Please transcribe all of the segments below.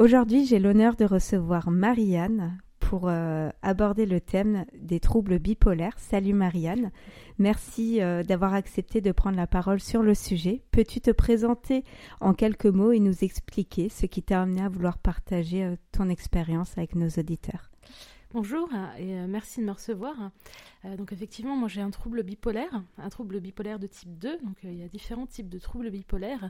Aujourd'hui, j'ai l'honneur de recevoir Marianne pour euh, aborder le thème des troubles bipolaires. Salut Marianne, merci euh, d'avoir accepté de prendre la parole sur le sujet. Peux-tu te présenter en quelques mots et nous expliquer ce qui t'a amené à vouloir partager euh, ton expérience avec nos auditeurs? Bonjour et euh, merci de me recevoir. Euh, donc effectivement, moi j'ai un trouble bipolaire, un trouble bipolaire de type 2. Donc euh, il y a différents types de troubles bipolaires.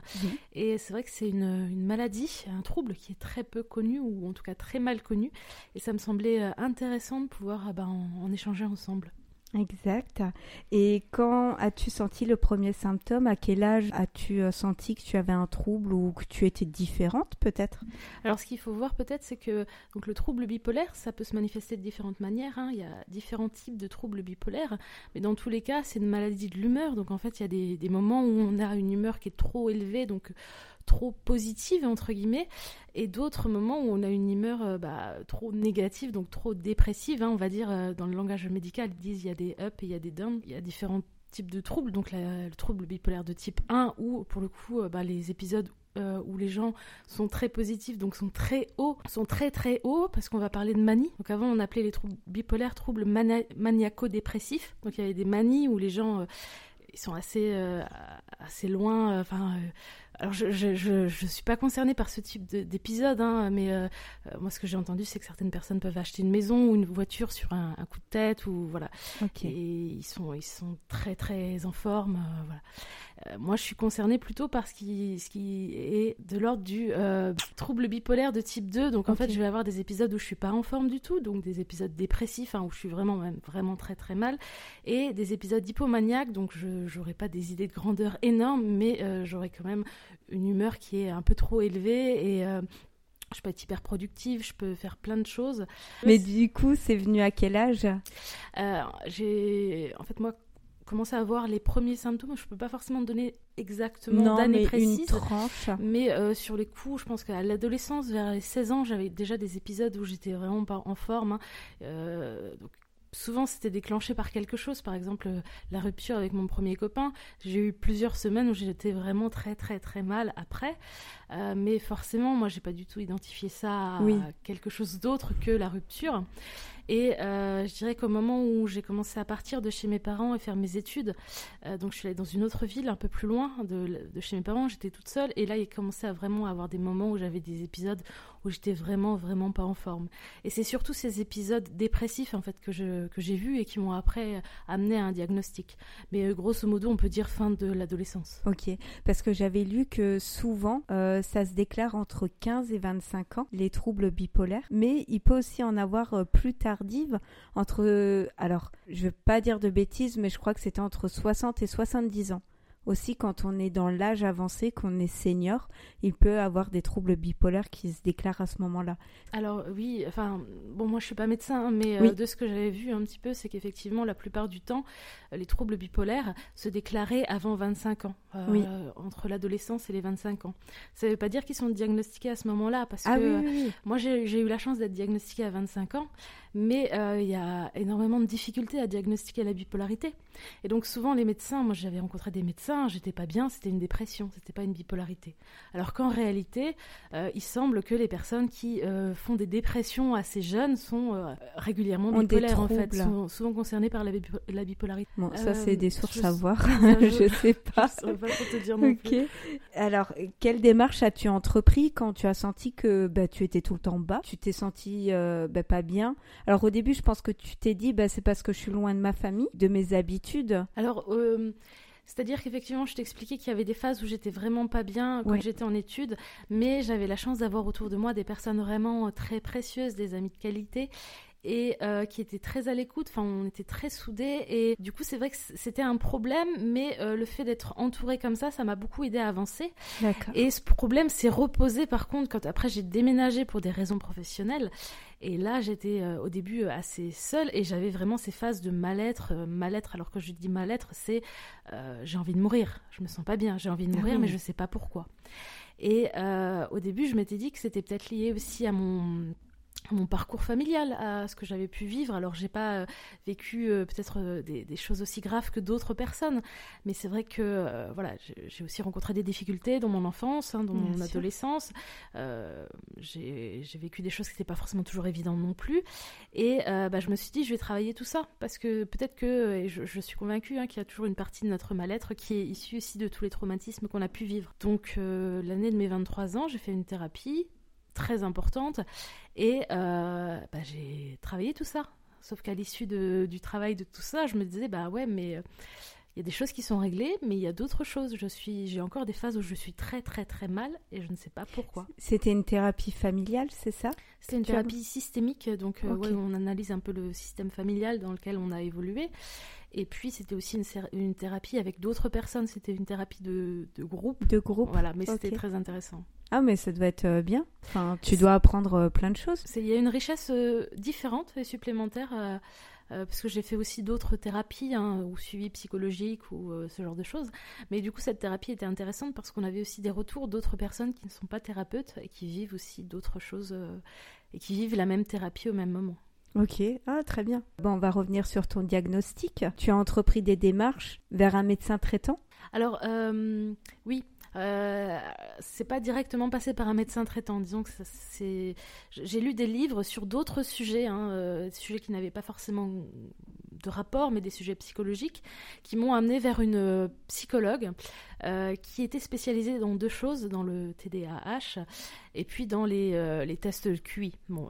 Et c'est vrai que c'est une, maladie, un trouble qui est très peu connu ou en tout cas très mal connu. Et ça me semblait intéressant de pouvoir ah ben, en échanger ensemble. Exact. Et quand as-tu senti le premier symptôme? À quel âge as-tu euh, senti que tu avais un trouble ou que tu étais différente peut-être? Alors ce qu'il faut voir peut-être c'est que donc, le trouble bipolaire, ça peut se manifester de différentes manières. Hein. Il y a différents types de troubles bipolaires, mais dans tous les cas c'est une maladie de l'humeur. Donc en fait il y a des, des moments où on a une humeur qui est trop élevée, donc trop positive entre guillemets et d'autres moments où on a une humeur euh, bah, trop négative donc trop dépressive hein, on va dire euh, dans le langage médical ils disent il y a des ups et il y a des downs il y a différents types de troubles donc le trouble bipolaire de type 1 ou pour le coup euh, bah, les épisodes où les gens sont très positifs, donc sont très hauts, sont très très hauts, parce qu'on va parler de manie. Donc avant, on appelait les troubles bipolaires troubles maniaco-dépressifs. Donc il y avait des manies où les gens, ils sont assez, assez loin, enfin, alors, je, je, je, suis pas concernée par ce type d'épisode, hein, mais euh, euh, moi, ce que j'ai entendu, c'est que certaines personnes peuvent acheter une maison ou une voiture sur un, coup de tête, ou voilà. Et ils sont, ils sont très, très en forme. Euh, voilà. Moi, je suis concernée plutôt par ce qui, ce qui est de l'ordre du trouble bipolaire de type 2. Donc, en fait, je vais avoir des épisodes où je suis pas en forme du tout, donc des épisodes dépressifs, hein, où je suis vraiment, même, vraiment très, très mal, et des épisodes hypomaniaques, donc je n'aurai pas des idées de grandeur énormes, mais j'aurai quand même une humeur qui est un peu trop élevée et euh, je peux être hyper productive, je peux faire plein de choses. Mais du coup, c'est venu à quel âge? Euh, J'ai, en fait, moi, commencé à avoir les premiers symptômes. Je peux pas forcément donner exactement d'année précise, tranche. mais euh, sur les coups, je pense qu'à l'adolescence, vers les 16 ans, j'avais déjà des épisodes où j'étais vraiment pas en forme. Hein. donc, souvent c'était déclenché par quelque chose. Par exemple, euh, la rupture avec mon premier copain. J'ai eu plusieurs semaines où j'étais vraiment très très très mal après. Euh, mais forcément, moi, j'ai pas du tout identifié ça à quelque chose d'autre que la rupture. Et euh, je dirais qu'au moment où j'ai commencé à partir de chez mes parents et faire mes études, euh, donc je suis allée dans une autre ville, un peu plus loin de, chez mes parents, j'étais toute seule. Et là, il commençait à vraiment avoir des moments où j'avais des épisodes où j'étais vraiment, vraiment pas en forme. Et c'est surtout ces épisodes dépressifs, en fait, que, je, que j'ai vus et qui m'ont après amené à un diagnostic. Mais euh, grosso modo, on peut dire fin de l'adolescence. Ok, parce que j'avais lu que souvent, ça se déclare entre 15 et 25 ans, les troubles bipolaires, mais il peut aussi en avoir plus tard entre, alors, je veux pas dire de bêtises, mais je crois que c'était entre 60 et 70 ans aussi quand on est dans l'âge avancé, qu'on est senior, il peut avoir des troubles bipolaires qui se déclarent à ce moment-là. Alors oui, enfin bon, moi je suis pas médecin, hein, mais euh, de ce que j'avais vu un petit peu, c'est qu'effectivement la plupart du temps, les troubles bipolaires se déclaraient avant 25 ans, euh, entre l'adolescence et les 25 ans. Ça ne veut pas dire qu'ils sont diagnostiqués à ce moment-là, parce ah que moi j'ai eu la chance d'être diagnostiquée à 25 ans, mais il y a énormément de difficultés à diagnostiquer la bipolarité. Et donc souvent les médecins, moi j'avais rencontré des médecins, j'étais pas bien, c'était une dépression, c'était pas une bipolarité. Alors qu'en réalité, euh, il semble que les personnes qui euh, font des dépressions assez jeunes sont euh, régulièrement bipolaires en fait, sont souvent concernées par la, bipolarité. Bon, ça c'est des sources à voir, je, sais pas. Je pas te dire non plus. Alors, quelle démarche as-tu entrepris quand tu as senti que bah, tu étais tout le temps bas, tu t'es senti bah, pas bien? Alors au début, je pense que tu t'es dit, bah, c'est parce que je suis loin de ma famille, de mes habitudes. Alors c'est-à-dire qu'effectivement, je t'expliquais qu'il y avait des phases où j'étais vraiment pas bien quand j'étais en études, mais j'avais la chance d'avoir autour de moi des personnes vraiment euh, très précieuses, des amis de qualité et euh, qui étaient très à l'écoute. Enfin, on était très soudés et du coup, c'est vrai que c'était un problème, mais euh, le fait d'être entouré comme ça, ça m'a beaucoup aidé à avancer. Et ce problème s'est reposé par contre quand après j'ai déménagé pour des raisons professionnelles et là, j'étais euh, au début assez seule et j'avais vraiment ces phases de mal-être. Euh, mal-être, alors que je dis mal-être, c'est j'ai envie de mourir. Je me sens pas bien, j'ai envie de ah mourir, mais je sais pas pourquoi. Et au début, je m'étais dit que c'était peut-être lié aussi à mon mon parcours familial, à ce que j'avais pu vivre. Alors, j'ai pas euh, vécu euh, peut-être euh, des, choses aussi graves que d'autres personnes, mais c'est vrai que voilà, j'ai aussi rencontré des difficultés dans mon enfance, hein, dans mon adolescence. j'ai vécu des choses qui n'étaient pas forcément toujours évidentes non plus, et bah, je me suis dit, je vais travailler tout ça parce que peut-être que, et je, suis convaincue hein, qu'il y a toujours une partie de notre mal-être qui est issue aussi de tous les traumatismes qu'on a pu vivre. Donc, l'année de mes 23 ans, j'ai fait une thérapie très importante. Et euh, bah, j'ai travaillé tout ça. Sauf qu'à l'issue du travail de tout ça, je me disais, bah ouais, mais euh, il y a des choses qui sont réglées, mais il y a d'autres choses. Je suis, j'ai encore des phases où je suis très très très mal et je ne sais pas pourquoi. C'était une thérapie familiale, c'est ça C'était une thérapie systémique, donc euh, on analyse un peu le système familial dans lequel on a évolué. Et puis c'était aussi une, une, thérapie avec d'autres personnes. C'était une thérapie de, de, groupe. De groupe. Voilà, mais c'était très intéressant. Ah, mais ça doit être euh, bien. Enfin, tu dois apprendre euh, plein de choses. Il y a une richesse euh, différente et supplémentaire. parce que j'ai fait aussi d'autres thérapies hein, ou suivi psychologique ou ce genre de choses. Mais du coup, cette thérapie était intéressante parce qu'on avait aussi des retours d'autres personnes qui ne sont pas thérapeutes et qui vivent aussi d'autres choses et qui vivent la même thérapie au même moment. Ok, ah, très bien. Bon, on va revenir sur ton diagnostic. Tu as entrepris des démarches vers un médecin traitant? Alors, euh, oui. Euh, c'est pas directement passé par un médecin traitant. Disons que c'est. J'ai lu des livres sur d'autres sujets, hein, euh, sujets qui n'avaient pas forcément de rapport, mais des sujets psychologiques, qui m'ont amené vers une euh, psychologue euh, qui était spécialisée dans deux choses, dans le TDAH et puis dans les, euh, les tests QI. Bon,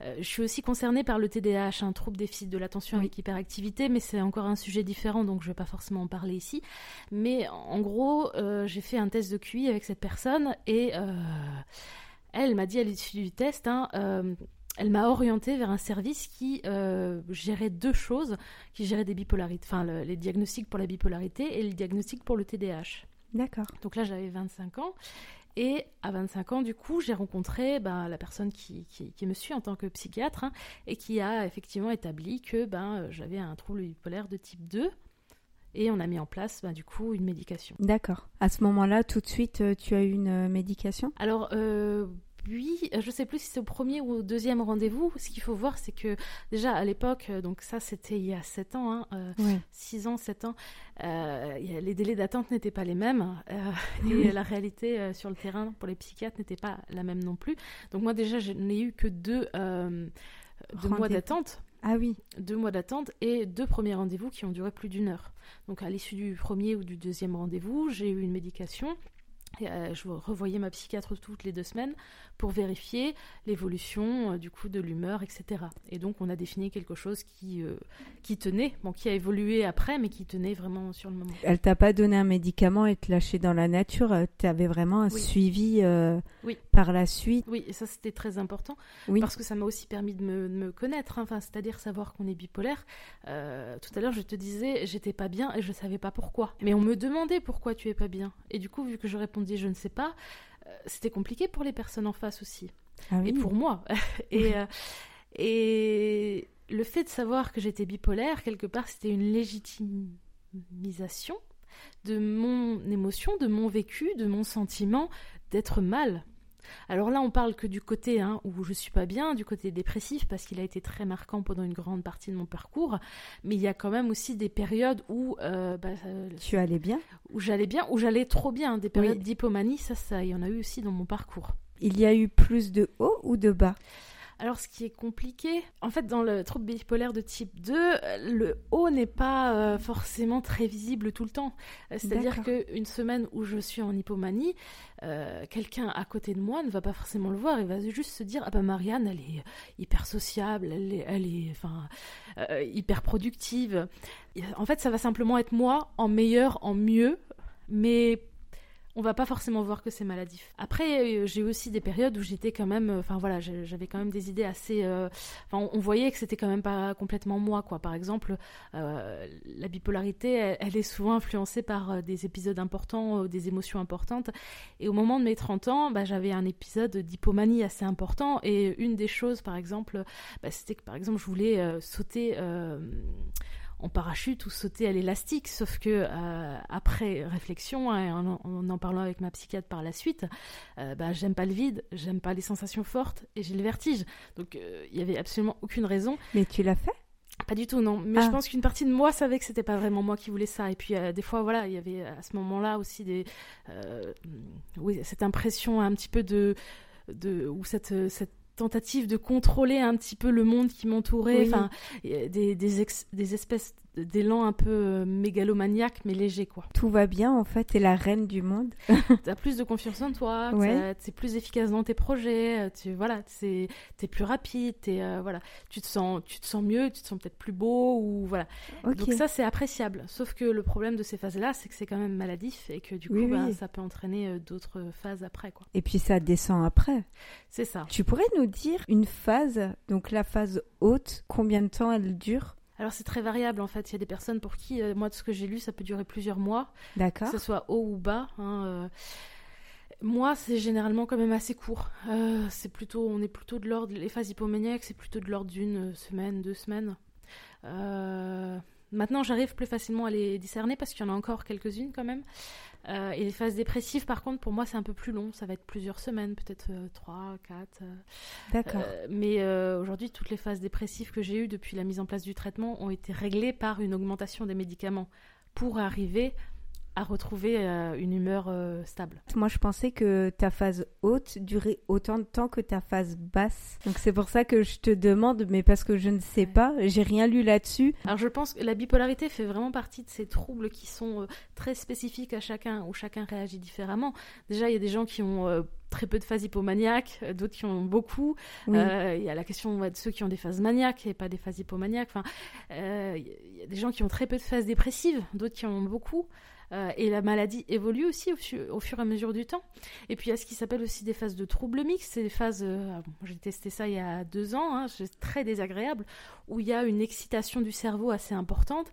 je suis aussi concernée par le TDAH, un trouble déficit de l'attention avec hyperactivité, mais c'est encore un sujet différent, donc je ne vais pas forcément en parler ici. Mais en gros, j'ai fait un test de QI avec cette personne et elle m'a dit à l'issue du test, hein, elle m'a orientée vers un service qui euh, gérait deux choses, qui gérait des bipolarités, enfin les diagnostics pour la bipolarité et le diagnostic pour le TDAH. D'accord. Donc là, j'avais 25 ans. Et à 25 ans, du coup, j'ai rencontré ben, la personne qui, qui, me suit en tant que psychiatre hein, et qui a effectivement établi que ben, j'avais un trouble bipolaire de type 2. Et on a mis en place, ben, du coup, une médication. D'accord. À ce moment-là, tout de suite, euh, tu as eu une euh, médication? Alors, oui, je sais plus si c'est au premier ou au deuxième rendez-vous. Ce qu'il faut voir, c'est que déjà à l'époque, euh, donc ça c'était il y a 7 ans, hein, 6 euh, ans, 7 ans, euh, les délais d'attente n'étaient pas les mêmes et la réalité sur le terrain pour les psychiatres n'était pas la même non plus. Donc moi déjà, je n'ai eu que deux, deux mois d'attente. Ah oui. Deux mois d'attente et deux premiers rendez-vous qui ont duré plus d'une heure. Donc à l'issue du premier ou du deuxième rendez-vous, j'ai eu une médication euh, je revoyais ma psychiatre toutes les deux semaines pour vérifier l'évolution euh, du coup de l'humeur, etc. Et donc on a défini quelque chose qui, euh, qui tenait, bon, qui a évolué après, mais qui tenait vraiment sur le moment. Elle t'a pas donné un médicament et te lâcher dans la nature, tu avais vraiment un suivi oui. par la suite? Oui, et ça c'était très important, oui. parce que ça m'a aussi permis de me, me connaître, hein. enfin, c'est-à-dire savoir qu'on est bipolaire. tout à l'heure je te disais, j'étais pas bien et je savais pas pourquoi. Mais on me demandait pourquoi tu es pas bien. Et du coup, vu que je répondais je ne sais pas, euh, c'était compliqué pour les personnes en face aussi. Ah et pour moi. et, euh, et le fait de savoir que j'étais bipolaire, quelque part, c'était une légitimisation de mon émotion, de mon vécu, de mon sentiment d'être mal. Alors là, on parle que du côté hein, où je suis pas bien, du côté dépressif, parce qu'il a été très marquant pendant une grande partie de mon parcours. Mais il y a quand même aussi des périodes où euh, bah, tu allais bien, où j'allais bien, où j'allais trop bien, des périodes d'hypomanie. Ça, ça, il y en a eu aussi dans mon parcours. Il y a eu plus de haut ou de bas? Alors, ce qui est compliqué, en fait, dans le trouble bipolaire de type 2, le haut n'est pas euh, forcément très visible tout le temps. Euh, c'est-à-dire qu'une semaine où je suis en hypomanie, euh, quelqu'un à côté de moi ne va pas forcément le voir. Il va juste se dire Ah ben Marianne, elle est hyper sociable, elle est, elle est enfin, hyper productive. En fait, ça va simplement être moi en meilleur, en mieux, mais on va pas forcément voir que c'est maladif. Après, euh, j'ai aussi des périodes où j'étais quand même, euh, enfin voilà, j'avais quand même des idées assez, euh, on, voyait que c'était quand même pas complètement moi quoi. Par exemple, la bipolarité, elle, est souvent influencée par des épisodes importants, des émotions importantes. Et au moment de mes 30 ans, bah, j'avais un épisode d'hypomanie assez important. Et une des choses, par exemple, bah, c'était que par exemple je voulais sauter en parachute ou sauter à l'élastique, sauf que euh, après réflexion, hein, en, en, parlant avec ma psychiatre par la suite, euh, bah, j'aime pas le vide, j'aime pas les sensations fortes et j'ai le vertige. Donc euh, il y avait absolument aucune raison. Mais tu l'as fait? Pas du tout, non. Mais je ah. pense qu'une partie de moi savait que c'était pas vraiment moi qui voulais ça. Et puis des fois, voilà, il y avait à ce moment-là aussi des, oui, cette impression un petit peu de, de ou cette, cette tentative de contrôler un petit peu le monde qui m'entourait, enfin des, des, des, espèces d'élan un peu euh, mégalomaniaque mais léger quoi. Tout va bien en fait, t'es la reine du monde. t'as plus de confiance en toi, t'es plus efficace dans tes projets, euh, tu voilà, t'es plus rapide, es, euh, voilà, tu te sens tu te sens mieux, tu te sens peut-être plus beau ou voilà. Donc ça c'est appréciable. Sauf que le problème de ces phases là, c'est que c'est quand même maladif et que du coup bah, ça peut entraîner d'autres phases après quoi. Et puis ça descend après. C'est ça. Tu pourrais nous dire une phase, donc la phase haute, combien de temps elle dure? Alors c'est très variable en fait. Il y a des personnes pour qui, euh, moi de ce que j'ai lu, ça peut durer plusieurs mois. D'accord. Que ce soit haut ou bas. Hein, euh. Moi, c'est généralement quand même assez court. Euh, c'est plutôt, on est plutôt de l'ordre, les phases hypomaniaques, c'est plutôt de l'ordre d'une semaine, deux semaines. Maintenant, j'arrive plus facilement à les discerner parce qu'il y en a encore quelques-unes quand même. Euh, et les phases dépressives, par contre, pour moi, c'est un peu plus long. Ça va être plusieurs semaines, peut-être euh, trois, quatre. Euh. D'accord. mais aujourd'hui, toutes les phases dépressives que j'ai eues depuis la mise en place du traitement ont été réglées par une augmentation des médicaments pour arriver à retrouver euh, une humeur euh, stable. Moi, je pensais que ta phase haute durait autant de temps que ta phase basse. Donc c'est pour ça que je te demande, mais parce que je ne sais pas, j'ai rien lu là-dessus. Alors je pense que la bipolarité fait vraiment partie de ces troubles qui sont euh, très spécifiques à chacun, où chacun réagit différemment. Déjà, il y a des gens qui ont très peu de phases hypomaniaques, d'autres qui en ont beaucoup. Il y a la question de ceux qui ont des phases maniaques et pas des phases hypomaniaques. Enfin, il y a des gens qui ont très peu de phases dépressives, d'autres qui en ont beaucoup. Euh, et la maladie évolue aussi au, fur et à mesure du temps. Et puis il y a ce qui s'appelle aussi des phases de troubles mixtes. C'est des phases, euh, j'ai testé ça il y a deux ans, hein, c'est très désagréable, où il y a une excitation du cerveau assez importante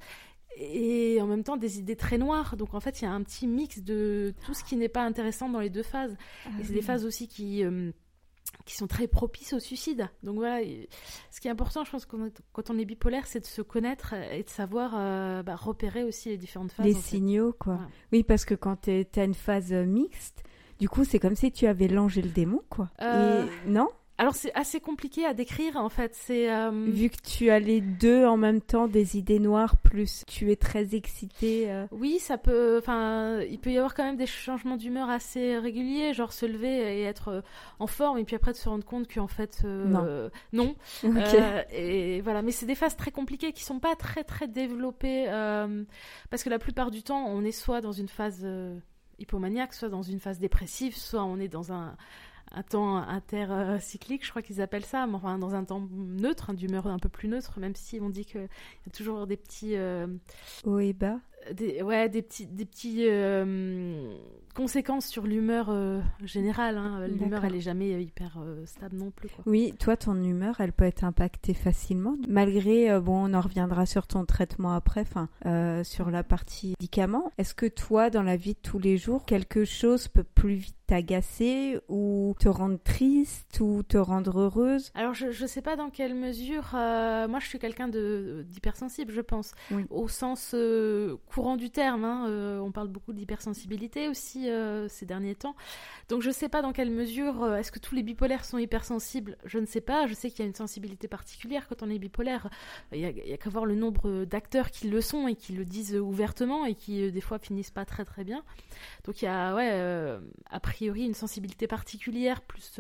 et en même temps des idées très noires. Donc en fait, il y a un petit mix de tout ce qui n'est pas intéressant dans les deux phases. Ah et c'est des phases aussi qui euh, qui sont très propices au suicide. Donc voilà, ce qui est important, je pense, quand on est bipolaire, c'est de se connaître et de savoir euh, bah, repérer aussi les différentes phases. Les signaux, quoi. Oui, parce que quand tu as une phase mixte, du coup, c'est comme si tu avais langé le démon, quoi. Euh, non? Alors c'est assez compliqué à décrire en fait. C'est euh, vu que tu as les deux en même temps, des idées noires plus tu es très excité. Euh. Oui, ça peut. Enfin, il peut y avoir quand même des changements d'humeur assez réguliers, genre se lever et être euh, en forme, et puis après de se rendre compte qu'en fait non. non. et voilà, mais c'est des phases très compliquées qui sont pas très très développées parce que la plupart du temps, on est soit dans une phase hypomaniaque, soit dans une phase dépressive, soit on est dans un, un temps intercyclique, je crois qu'ils appellent ça, mais enfin dans un temps neutre, hein, d'humeur un peu plus neutre, même si on dit qu'il y a toujours des petits... Euh, Hauts et bas des, ouais, des petits, des petits euh, conséquences sur l'humeur euh, générale. Hein. L'humeur, elle est jamais hyper stable non plus. Quoi. Oui, toi, ton humeur, elle peut être impactée facilement, malgré, bon, on en reviendra sur ton traitement après, enfin, sur la partie médicaments. Est-ce que toi, dans la vie de tous les jours, quelque chose peut plus vite t'agacer ou te rendre triste ou te rendre heureuse? Alors je ne sais pas dans quelle mesure. Euh, moi je suis quelqu'un d'hypersensible, je pense, au sens euh, courant du terme. Hein, euh, on parle beaucoup d'hypersensibilité aussi ces derniers temps. Donc je ne sais pas dans quelle mesure. Est-ce que tous les bipolaires sont hypersensibles? Je ne sais pas. Je sais qu'il y a une sensibilité particulière quand on est bipolaire. Il y a, qu'à voir le nombre d'acteurs qui le sont et qui le disent ouvertement et qui des fois finissent pas très très bien. Donc il y a ouais après priori une sensibilité particulière, plus,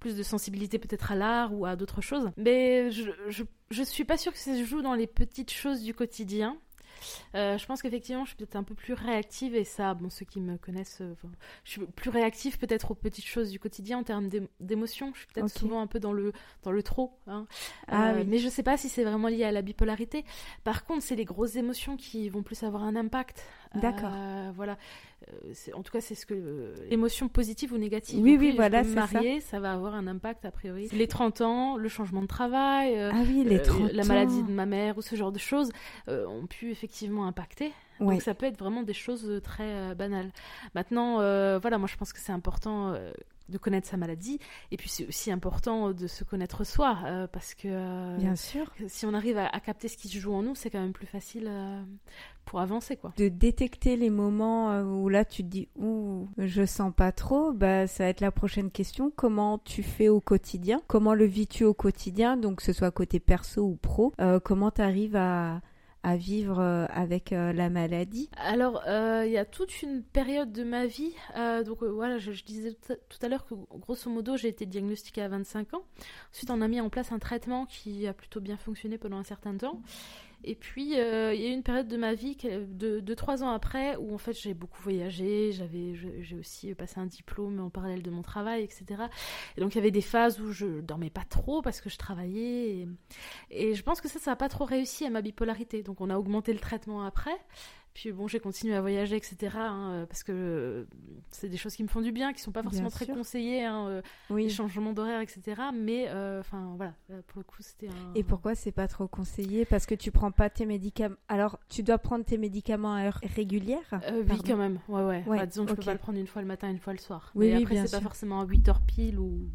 plus de sensibilité peut-être à l'art ou à d'autres choses. Mais je, je suis pas sûre que ça se joue dans les petites choses du quotidien. Euh, je pense qu'effectivement, je suis peut-être un peu plus réactive et ça, bon, ceux qui me connaissent, euh, je suis plus réactive peut-être aux petites choses du quotidien en termes d'émotions. Je suis peut-être souvent un peu dans le dans le trop. Hein. Ah euh, mais je sais pas si c'est vraiment lié à la bipolarité. Par contre, c'est les grosses émotions qui vont plus avoir un impact. D'accord. voilà. en tout cas, c'est ce que l'émotion positive ou négative. Oui, oui, voilà, c'est ça. ça va avoir un impact a priori. Les 30 ans, le changement de travail, ah oui, les 30 la maladie de ma mère ou ce genre de choses ont pu effectivement impacté. Donc ça peut être vraiment des choses très euh, banales. Maintenant, euh, voilà, moi je pense que c'est important euh, de connaître sa maladie et puis c'est aussi important de se connaître soi parce que bien sûr si on arrive à, capter ce qui se joue en nous c'est quand même plus facile pour avancer quoi de détecter les moments où là tu te dis ouh je sens pas trop bah ça va être la prochaine question comment tu fais au quotidien? Comment le vis-tu au quotidien? Donc que ce soit côté perso ou pro comment tu arrives à à vivre euh, avec euh, la maladie? Alors, euh, il y a toute une période de ma vie. donc voilà, je, disais tout à l'heure que grosso modo, j'ai été diagnostiquée à 25 ans. Ensuite, on a mis en place un traitement qui a plutôt bien fonctionné pendant un certain temps. Et puis, euh, il y a eu une période de ma vie, de, de trois ans après, où en fait j'ai beaucoup voyagé, j'ai aussi passé un diplôme en parallèle de mon travail, etc. Et donc il y avait des phases où je dormais pas trop parce que je travaillais. Et, et je pense que ça, ça n'a pas trop réussi à ma bipolarité. Donc on a augmenté le traitement après. Puis bon, j'ai continué à voyager, etc. Hein, euh, parce que euh, c'est des choses qui me font du bien, qui sont pas forcément très conseillées, hein, euh, oui. les changements d'horaire, etc. Mais enfin voilà, pour le coup, c'était un. Et pourquoi c'est pas trop conseillé? Parce que tu prends pas tes médicaments. Alors, tu dois prendre tes médicaments à heure régulière? Oui, quand même. Ouais, ouais. ouais. disons que je peux pas le prendre une fois le matin, une fois le soir. Oui, Mais après, c'est pas forcément à 8 heures pile ou.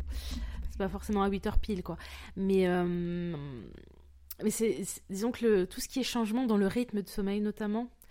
C'est pas forcément à 8 heures pile, quoi. Mais mais c'est, disons que le, tout ce qui est changement dans le rythme de sommeil notamment,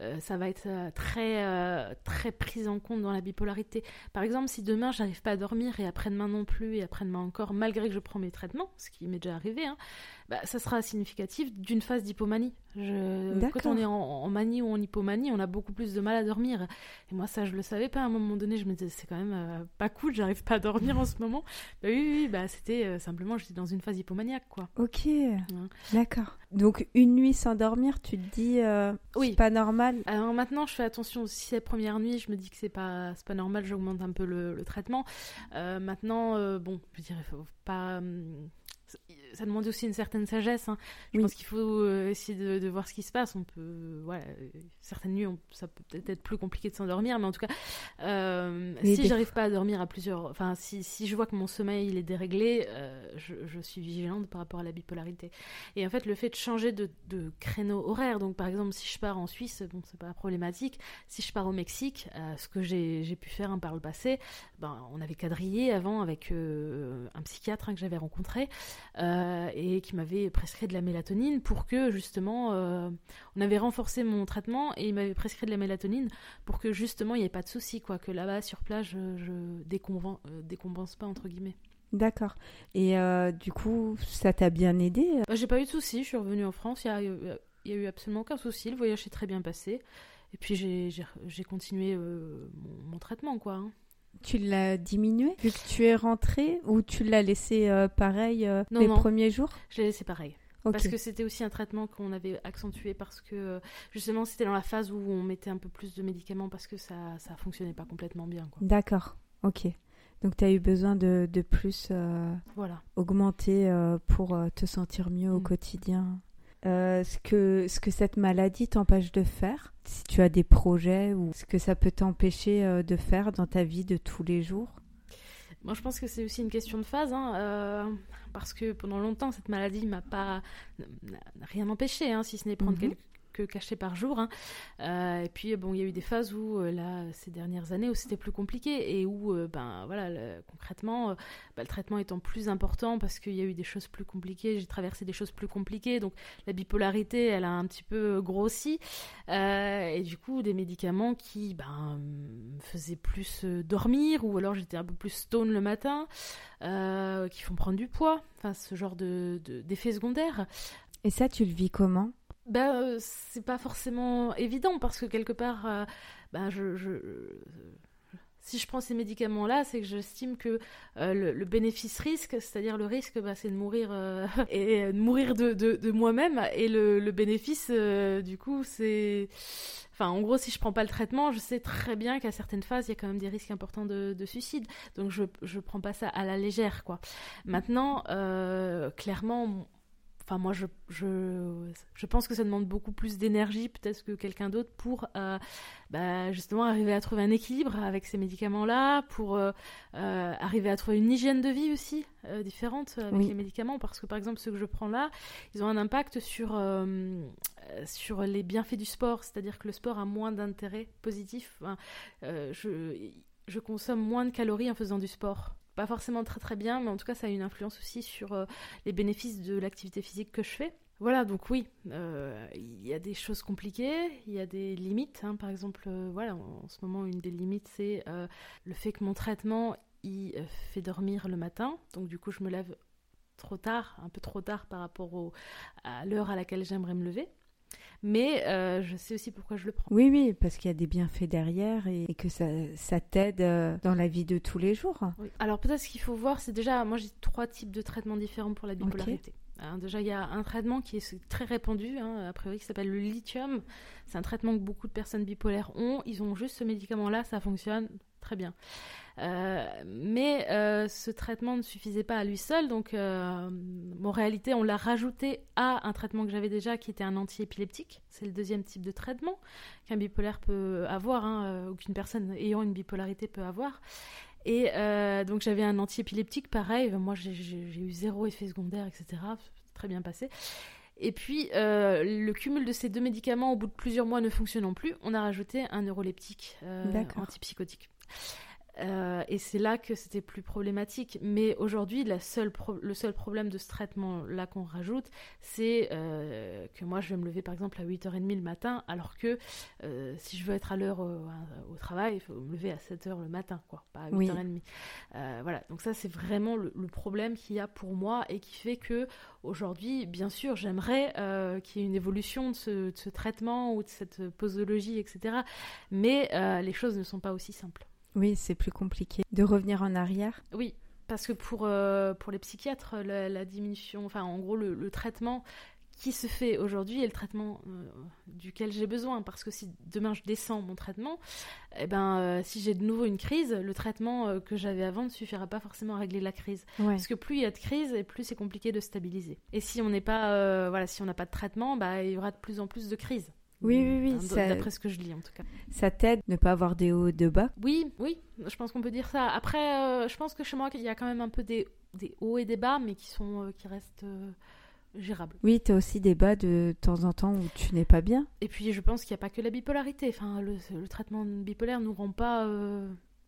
euh, ça va être euh, très, euh, très pris en compte dans la bipolarité. Par exemple, si demain j'arrive pas à dormir et après-demain non plus et après-demain encore, malgré que je prends mes traitements, ce qui m'est déjà arrivé, hein, bah, ça sera significatif d'une phase d'hypomanie. Quand on est en, manie ou en hypomanie, on a beaucoup plus de mal à dormir. Et moi, ça, je le savais pas. À un moment donné, je me disais, c'est quand même euh, pas cool, j'arrive pas à dormir en ce moment. Bah, oui, oui, bah, c'était simplement, j'étais dans une phase hypomaniaque, quoi. Ok, d'accord. Donc, une nuit sans dormir, tu te dis, oui. c'est pas normal Alors maintenant, je fais attention aussi la première nuit, je me dis que c'est pas, pas normal, j'augmente un peu le, traitement. maintenant, bon, je dirais, faut pas. Ça demande aussi une certaine sagesse. Hein. Je pense qu'il faut euh, essayer de, voir ce qui se passe. On peut, voilà, certaines nuits, ça peut peut-être être plus compliqué de s'endormir, mais en tout cas, euh, si j'arrive pas à dormir à plusieurs, enfin, si, si, je vois que mon sommeil il est déréglé, euh, je, je, suis vigilante par rapport à la bipolarité. Et en fait, le fait de changer de, de créneau horaire, donc par exemple, si je pars en Suisse, bon, c'est pas problématique. Si je pars au Mexique, ce que j'ai pu faire hein, par le passé, ben, on avait quadrillé avant avec un psychiatre hein, que j'avais rencontré. Euh, et qui m'avait prescrit de la mélatonine pour que justement, euh, on avait renforcé mon traitement et il m'avait prescrit de la mélatonine pour que justement il n'y ait pas de souci, quoi, que là-bas sur place je, je euh, décompense pas entre guillemets. D'accord. Et du coup, ça t'a bien aidé bah, J'ai pas eu de souci. Je suis revenue en France. Il y a, eu absolument aucun souci. Le voyage s'est très bien passé. Et puis j'ai continué mon, mon, traitement, quoi. Hein. Tu l'as diminué vu que tu es rentrée ou tu l'as laissé euh, pareil euh, les premiers jours? Je l'ai laissé pareil. Parce que c'était aussi un traitement qu'on avait accentué parce que justement c'était dans la phase où on mettait un peu plus de médicaments parce que ça ça fonctionnait pas complètement bien. D'accord, ok. Donc tu as eu besoin de, de plus euh, voilà. augmenter euh, pour euh, te sentir mieux au mm. Quotidien. ce, que, ce que cette maladie t'empêche de faire, si tu as des projets ou ce que ça peut t'empêcher de faire dans ta vie de tous les jours? Moi, je pense que c'est aussi une question de phase, hein, parce que pendant longtemps, cette maladie m'a pas rien empêché, hein, si ce n'est prendre mhm. quelques caché par jour. Hein. Euh, et puis bon, il y a eu des phases où euh, là, ces dernières années, où c'était plus compliqué et où, euh, ben voilà, concrètement, bah, le traitement étant plus important parce qu'il y a eu des choses plus compliquées, j'ai traversé des choses plus compliquées, donc la bipolarité, elle a un petit peu grossi et du coup des médicaments qui, ben, me faisaient plus dormir ou alors j'étais un peu plus stone le matin, qui font prendre du poids, enfin ce genre de d'effets secondaires. Et ça, tu le vis comment? Ben, c'est pas forcément évident parce que quelque part, euh, ben, je, si je prends ces médicaments-là, c'est que j'estime que euh, le, bénéfice-risque, c'est-à-dire le risque, bah, c'est de mourir et de mourir de, de moi-même, et le, le bénéfice, du coup, c'est, enfin, en gros, si je prends pas le traitement, je sais très bien qu'à certaines phases, il y a quand même des risques importants de, de suicide, donc je je prends pas ça à la légère, quoi. Maintenant, clairement Enfin, moi, je, je, je, pense que ça demande beaucoup plus d'énergie, peut-être que quelqu'un d'autre, pour euh, bah, justement arriver à trouver un équilibre avec ces médicaments-là, pour euh, euh, arriver à trouver une hygiène de vie aussi différente avec les médicaments. Parce que, par exemple, ceux que je prends là, ils ont un impact sur, sur les bienfaits du sport. C'est-à-dire que le sport a moins d'intérêt positif. je, je consomme moins de calories en faisant du sport pas forcément très très bien, mais en tout cas ça a une influence aussi sur euh, les bénéfices de l'activité physique que je fais. Voilà, donc oui, euh, il y a des choses compliquées, il y a des limites. Hein. par exemple, euh, voilà, en, ce moment, une des limites, c'est le fait que mon traitement, il fait dormir le matin. Donc du coup, je me lève trop tard, un peu trop tard par rapport à l'heure à laquelle j'aimerais me lever mais euh, je sais aussi pourquoi je le prends. Oui, oui, parce qu'il y a des bienfaits derrière et, que ça, ça t'aide euh, dans la vie de tous les jours. Alors peut-être ce qu'il faut voir, c'est déjà, moi j'ai trois types de traitements différents pour la bipolarité. Hein, déjà, il y a un traitement qui est très répandu, hein, a priori, qui s'appelle le lithium. C'est un traitement que beaucoup de personnes bipolaires ont. Ils ont juste ce médicament-là, ça fonctionne très bien. Euh, mais euh, ce traitement ne suffisait pas à lui seul, donc euh, en réalité on l'a rajouté à un traitement que j'avais déjà qui était un antiépileptique. C'est le deuxième type de traitement qu'un bipolaire peut avoir, hein, ou qu'une personne ayant une bipolarité peut avoir. Et donc j'avais un antiépileptique pareil, moi j'ai eu zéro effet secondaire, etc. Très bien passé. Et puis, le cumul de ces deux médicaments, au bout de plusieurs mois ne fonctionnant plus, on a rajouté un neuroleptique antipsychotique. Euh, et c'est là que c'était plus problématique. Mais aujourd'hui, le seul problème de ce traitement-là qu'on rajoute, c'est euh, que moi, je vais me lever par exemple à 8h30 le matin, alors que euh, si je veux être à l'heure au, travail, il faut me lever à 7h le matin, quoi, pas à 8h30. voilà, donc ça, c'est vraiment le, problème qu'il y a pour moi et qui fait que aujourd'hui, bien sûr, j'aimerais qu'il y ait une évolution de ce, de ce, traitement ou de cette posologie, etc. Mais les choses ne sont pas aussi simples. Oui, c'est plus compliqué. De revenir en arrière Oui, parce que pour, euh, pour les psychiatres, la, diminution, enfin en gros le, traitement qui se fait aujourd'hui est le traitement euh, duquel j'ai besoin. Parce que si demain je descends mon traitement, eh ben, euh, si j'ai de nouveau une crise, le traitement que j'avais avant ne suffira pas forcément à régler la crise. Parce que plus il y a de crise, et plus c'est compliqué de stabiliser. Et si on n'est pas, voilà, si on n'a pas de traitement, bah, il y aura de plus en plus de crises. Oui, oui, oui. D'après ce que je lis, en tout cas. Ça t'aide de ne pas avoir des hauts et de bas? Oui, oui, je pense qu'on peut dire ça. Après, euh, je pense que chez moi, il y a quand même un peu des, des hauts et des bas, mais qui, sont, euh, qui restent euh, gérables. Oui, tu as aussi des bas de temps en temps où tu n'es pas bien. Et puis, je pense qu'il n'y a pas que la bipolarité. Enfin, le, le traitement bipolaire ne nous rend pas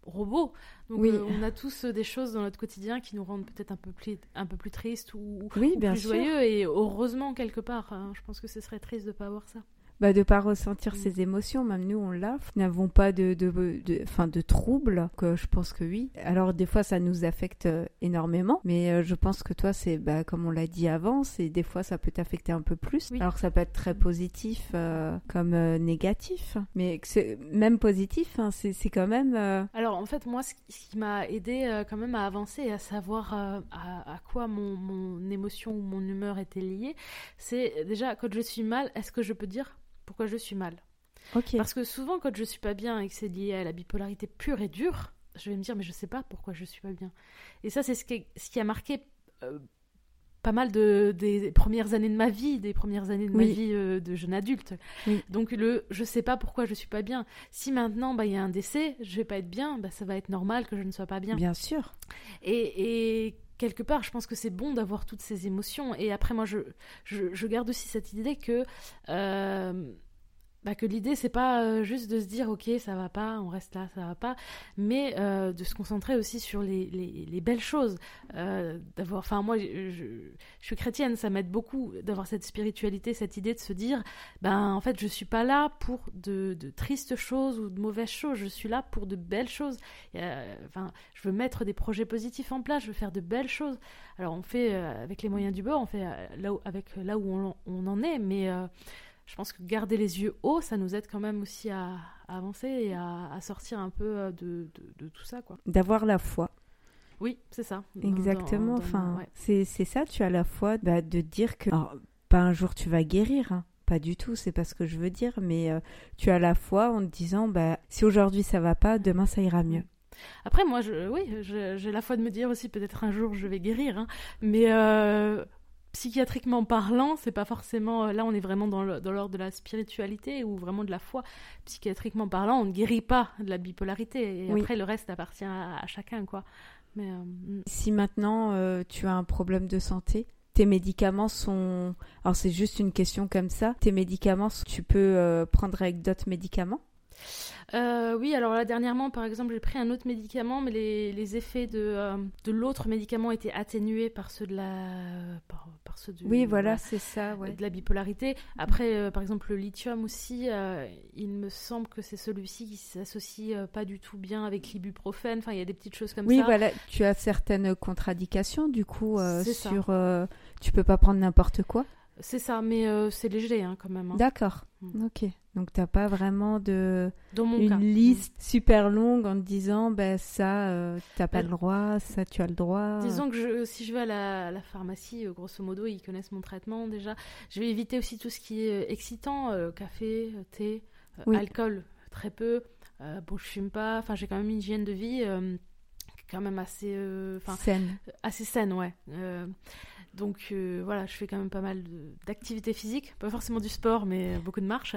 robots. Donc oui. on a tous des choses dans notre quotidien qui nous rendent peut-être un peu plus un peu plus tristes ou, oui, plus joyeux et heureusement quelque part. Hein. je pense que ce serait triste de pas avoir ça. Bah, de pas ressentir ses mm. émotions. Même nous, on l'a. N'avons pas de, de, de, fin, de troubles. Que je pense que oui. Alors, des fois, ça nous affecte euh, énormément. Mais euh, je pense que toi, c'est, bah, comme on l'a dit avant, c'est des fois, ça peut t'affecter un peu plus. Alors, ça peut être très positif euh, comme négatif. Mais même positif, hein, c'est quand même. Alors, en fait, moi, ce qui m'a aidé quand même à avancer et à savoir à, à, quoi mon, mon émotion ou mon humeur était liée, c'est déjà quand je suis mal, est-ce que je peux dire pourquoi je suis mal. Parce que souvent, quand je suis pas bien et que c'est lié à la bipolarité pure et dure, je vais me dire, mais je sais pas pourquoi je suis pas bien. Et ça, c'est ce qui, ce qui a marqué euh, pas mal de, des premières années de ma vie, des premières années de ma vie euh, de jeune adulte. Donc, le je sais pas pourquoi je suis pas bien. Si maintenant, bah, il y a un décès, je vais pas être bien, bah, ça va être normal que je ne sois pas bien. Bien sûr. Et. et quelque part, je pense que c'est bon d'avoir toutes ces émotions. Et après, moi, je, je, garde aussi cette idée que, euh, bah, que l'idée, c'est pas euh, juste de se dire, ok, ça va pas, on reste là, ça va pas, mais euh, de se concentrer aussi sur les, les, belles choses. d'avoir, enfin, moi, je, je, suis chrétienne, ça m'aide beaucoup d'avoir cette spiritualité, cette idée de se dire, ben, en fait, je suis pas là pour de, de tristes choses ou de mauvaises choses, je suis là pour de belles choses. Je veux mettre des projets positifs en place, je veux faire de belles choses. Alors on fait euh, avec les moyens du bord, on fait euh, là où, avec euh, là où on, en est, mais je pense que garder les yeux hauts, ça nous aide quand même aussi à, avancer et à, sortir un peu de, de, tout ça. quoi. D'avoir la foi. Oui, c'est ça. Exactement. enfin, c'est ça, tu as la foi bah, de dire que pas un jour tu vas guérir. Hein. Pas du tout, c'est pas ce que je veux dire, mais tu as la foi en te disant bah, si aujourd'hui ça va pas, demain ça ira mieux. Après, moi, je, oui, j'ai la foi de me dire aussi peut-être un jour je vais guérir, hein. mais euh, psychiatriquement parlant, c'est pas forcément. Là, on est vraiment dans l'ordre de la spiritualité ou vraiment de la foi. Psychiatriquement parlant, on ne guérit pas de la bipolarité. Et après, le reste appartient à, chacun, quoi. Mais, euh, mm. si maintenant euh, tu as un problème de santé, tes médicaments sont. Alors, c'est juste une question comme ça. Tes médicaments, tu peux prendre avec d'autres médicaments? Euh, oui, alors là, dernièrement, par exemple, j'ai pris un autre médicament, mais les, effets de, euh, de l'autre médicament étaient atténués par ceux de la. Par, ceux de, oui, voilà, c'est ça, ouais. De la bipolarité. Après, euh, par exemple, le lithium aussi, il me semble que c'est celui-ci qui s'associe pas du tout bien avec l'ibuprofène. Enfin, il y a des petites choses comme ça. Oui, voilà, tu as certaines contradictions, du coup, sur. tu peux pas prendre n'importe quoi? C'est ça, mais c'est léger hein, quand même. Hein. D'accord, mm. ok. Donc t'as pas vraiment de une liste super longue en te disant ben ça euh, t'as pas bah, le droit, ça tu as le droit. Disons que si je vais à la, pharmacie, euh, grosso modo ils connaissent mon traitement déjà. Je vais éviter aussi tout ce qui est euh, excitant, café, thé, alcool très peu. bon je fume pas, enfin j'ai quand même une hygiène de vie quand même assez saine. Assez saine ouais. Donc voilà, je fais quand même pas mal d'activités physiques, pas forcément du sport, mais beaucoup de marche.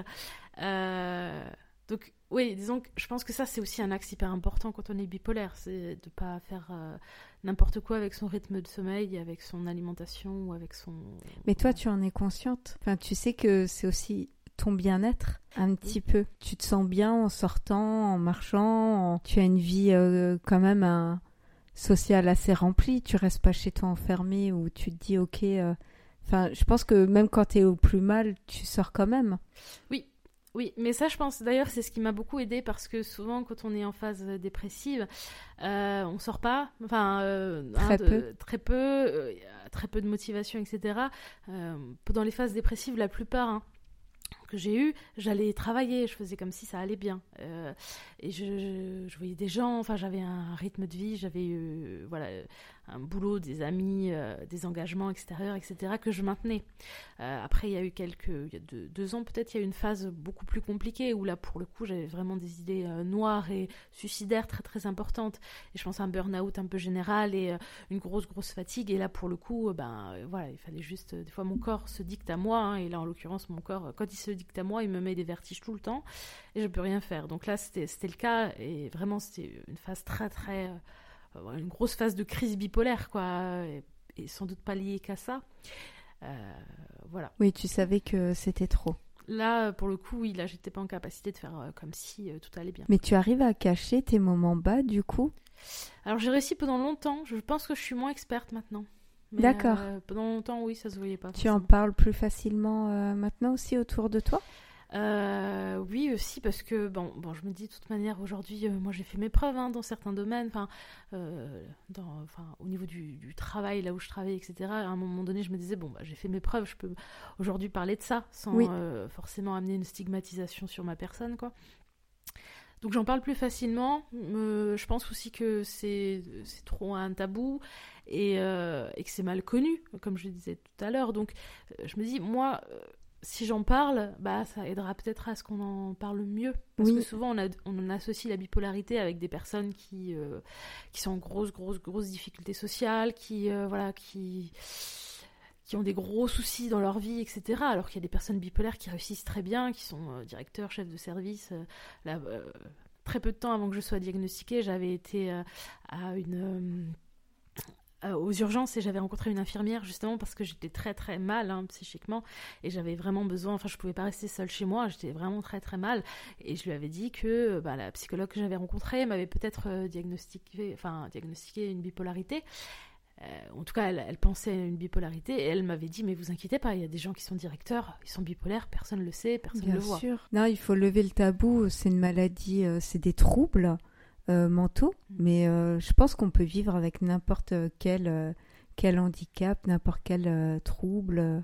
Euh, donc, oui, disons que je pense que ça, c'est aussi un axe hyper important quand on est bipolaire, c'est de pas faire euh, n'importe quoi avec son rythme de sommeil, avec son alimentation ou avec son. Mais toi, tu en es consciente. Enfin, tu sais que c'est aussi ton bien-être un petit peu. Tu te sens bien en sortant, en marchant. Tu as une vie euh, quand même un... sociale assez remplie. Tu restes pas chez toi enfermé ou tu te dis ok. Enfin, je pense que même quand tu es au plus mal, tu sors quand même. Oui, oui, mais ça, je pense d'ailleurs, c'est ce qui m'a beaucoup aidé parce que souvent, quand on est en phase dépressive, euh, on sort pas, enfin, euh, très, peu. très peu, euh, très peu de motivation, etc. Euh, dans les phases dépressives, la plupart, hein, que j'ai eu, j'allais travailler, je faisais comme si ça allait bien. et je, voyais des gens, enfin j'avais un rythme de vie, j'avais voilà un boulot, des amis, euh, des engagements extérieurs, etc., que je maintenais. Euh, après, il y a eu quelques, il y a deux, ans peut-être, il y a eu une phase beaucoup plus compliquée où là, pour le coup, j'avais vraiment des idées euh, noires et suicidaires très très importantes. Et je pense à un burn-out un peu général et une grosse grosse fatigue. Et là, pour le coup, ben voilà, il fallait juste, des fois, mon corps se dicte à moi. Hein, et là, en l'occurrence, mon corps, quand il se dicte à moi, il me met des vertiges tout le temps et je peux rien faire. Donc là, c'était le cas et vraiment, c'était une phase très très euh, une grosse phase de crise bipolaire, quoi, et, sans doute pas liée qu'à ça. Euh, voilà. Oui, tu savais que c'était trop. Là, pour le coup, oui, là, j'étais pas en capacité de faire euh, comme si tout allait bien. Mais tu arrives à cacher tes moments bas, du coup? Alors, j'ai réussi pendant longtemps. Je pense que je suis moins experte maintenant. D'accord. pendant longtemps, oui, ça se voyait pas. Tu en parles plus facilement maintenant aussi autour de toi? Euh, oui, aussi, parce que, bon, bon, je me dis, de toute manière, aujourd'hui, euh, moi, j'ai fait mes preuves hein, dans certains domaines, euh, enfin au niveau du, travail, là où je travaille, etc. À un moment donné, je me disais, bon, bah, j'ai fait mes preuves, je peux aujourd'hui parler de ça, sans forcément amener une stigmatisation sur ma personne, quoi. Donc j'en parle plus facilement. je pense aussi que c'est trop un tabou et, et que c'est mal connu, comme je le disais tout à l'heure. Donc je me dis, moi, si j'en parle, bah, ça aidera peut-être à ce qu'on en parle mieux. Parce que souvent, on, on, associe la bipolarité avec des personnes qui, euh, qui sont en grosse, grosse, grosse difficultés sociales, qui, euh, voilà, qui, qui ont des gros soucis dans leur vie, etc. Alors qu'il y a des personnes bipolaires qui réussissent très bien, qui sont euh, directeurs, chefs de service. là, très peu de temps avant que je sois diagnostiquée, j'avais été à une euh, aux urgences et j'avais rencontré une infirmière justement parce que j'étais très très mal hein, psychiquement et j'avais vraiment besoin, enfin je pouvais pas rester seule chez moi, j'étais vraiment très très mal et je lui avais dit que bah, la psychologue que j'avais rencontrée m'avait peut-être euh, diagnostiqué, enfin diagnostiqué une bipolarité. Euh, en tout cas, elle, pensait à une bipolarité et elle m'avait dit mais vous inquiétez pas, il y a des gens qui sont directeurs, ils sont bipolaires, personne ne le sait, personne ne le voit. Sûr. Non, il faut lever le tabou, c'est une maladie, c'est des troubles euh, mentaux, mm. mais euh, je pense qu'on peut vivre avec n'importe quel, euh, quel handicap, n'importe quel trouble.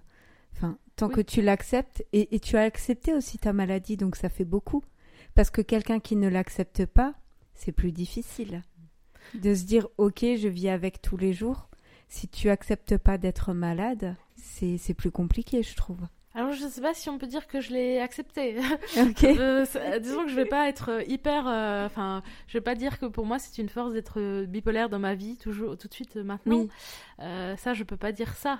Enfin, tant que tu l'acceptes, et, et, tu as accepté aussi ta maladie, donc ça fait beaucoup. Parce que quelqu'un qui ne l'accepte pas, c'est plus difficile. De se dire, ok, je vis avec tous les jours. Si tu acceptes pas d'être malade, c'est plus compliqué, je trouve. Alors je sais pas si on peut dire que je l'ai accepté. Euh, disons que je vais pas être euh, hyper, euh, enfin, je vais pas dire que pour moi c'est une force d'être bipolaire dans ma vie toujours tout de suite maintenant. ça je peux pas dire ça,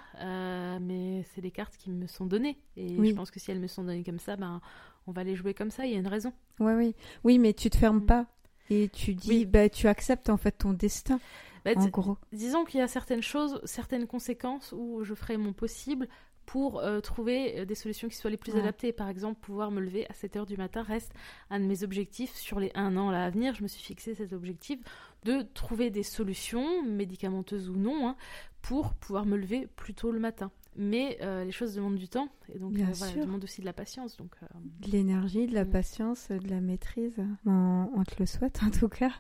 mais c'est les cartes qui me sont données et je pense que si elles me sont données comme ça, ben on va les jouer comme ça. Il y a une raison. Oui oui oui, mais tu te fermes mm. pas et tu dis, bah tu acceptes en fait ton destin. Bah, en gros. Disons qu'il y a certaines choses, certaines conséquences où je ferai mon possible pour euh, trouver euh, des solutions qui soient les plus adaptées. Par exemple, pouvoir me lever à 7 heures du matin reste un de mes objectifs sur les un an là, à venir. Je me suis fixé cet objectif de trouver des solutions, médicamenteuses ou non, hein, pour pouvoir me lever plus tôt le matin. Mais euh, les choses demandent du temps et donc voilà, demandent aussi de la patience. Donc, de l'énergie, de la mm. patience, de la maîtrise. on te le souhaite en tout cas